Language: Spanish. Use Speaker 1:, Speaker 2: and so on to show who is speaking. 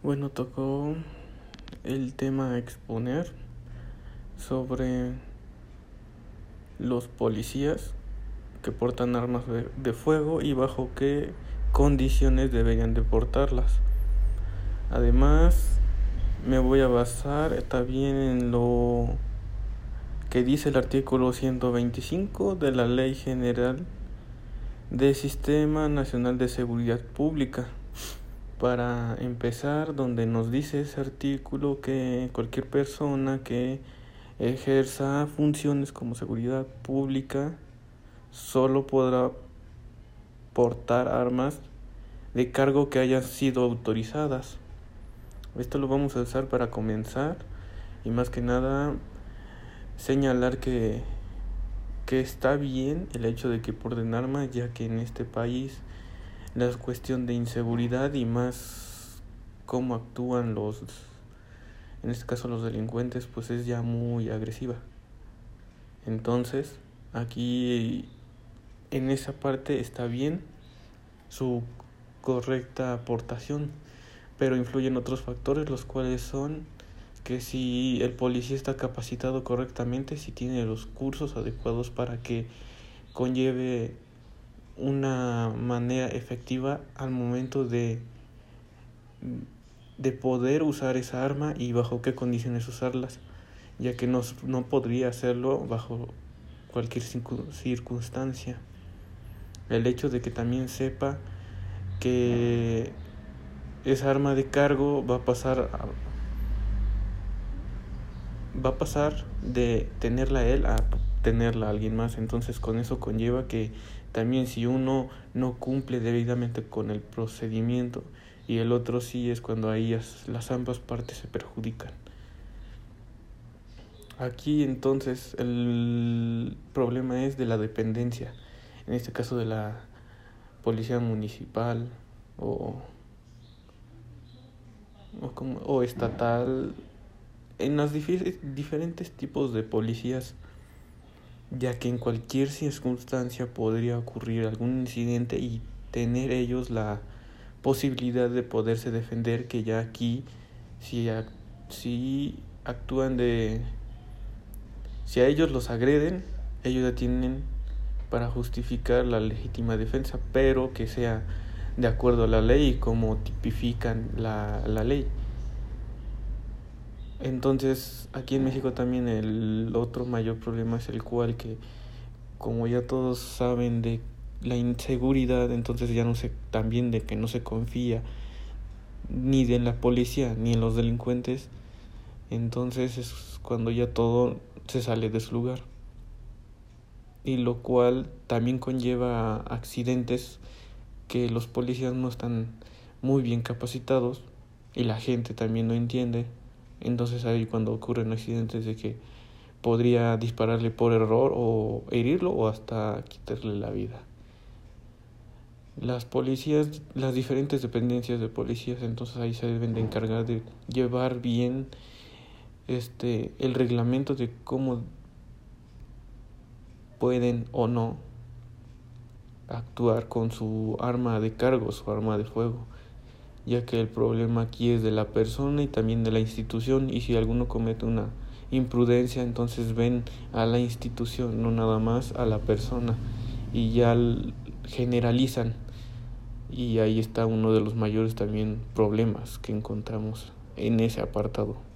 Speaker 1: Bueno, tocó el tema a exponer sobre los policías que portan armas de, fuego y bajo qué condiciones deberían de portarlas. Además, me voy a basar también en lo que dice el artículo 125 de la Ley General del Sistema Nacional de Seguridad Pública para empezar, donde nos dice ese artículo que cualquier persona que ejerza funciones como seguridad pública solo podrá portar armas de cargo que hayan sido autorizadas. Esto lo vamos a usar para comenzar y más que nada señalar que, que está bien el hecho de que porten armas ya que en este país la cuestión de inseguridad y más cómo actúan los, en este caso los delincuentes, pues es ya muy agresiva. Entonces, aquí en esa parte está bien su correcta aportación, pero influyen otros factores, los cuales son que si el policía está capacitado correctamente, si tiene los cursos adecuados para que conlleve una manera efectiva al momento de, de poder usar esa arma y bajo qué condiciones usarlas, ya que no, no podría hacerlo bajo cualquier circunstancia. El hecho de que también sepa que esa arma de cargo va a pasar va a pasar de tenerla él a tenerla a alguien más entonces con eso conlleva que también si uno no cumple debidamente con el procedimiento y el otro sí es cuando ahí las ambas partes se perjudican. Aquí entonces el problema es de la dependencia, en este caso de la policía municipal o, o, como, o estatal, en los diferentes tipos de policías ya que en cualquier circunstancia podría ocurrir algún incidente y tener ellos la posibilidad de poderse defender que ya aquí si, si actúan de si a ellos los agreden ellos ya tienen para justificar la legítima defensa pero que sea de acuerdo a la ley como tipifican la, la ley entonces, aquí en México también el otro mayor problema es el cual que como ya todos saben de la inseguridad, entonces ya no sé también de que no se confía ni de la policía ni en los delincuentes, entonces es cuando ya todo se sale de su lugar. Y lo cual también conlleva accidentes que los policías no están muy bien capacitados y la gente también no entiende entonces ahí cuando ocurren accidentes de que podría dispararle por error o herirlo o hasta quitarle la vida. Las policías, las diferentes dependencias de policías, entonces ahí se deben de encargar de llevar bien este el reglamento de cómo pueden o no actuar con su arma de cargo, su arma de fuego ya que el problema aquí es de la persona y también de la institución y si alguno comete una imprudencia entonces ven a la institución no nada más a la persona y ya generalizan y ahí está uno de los mayores también problemas que encontramos en ese apartado.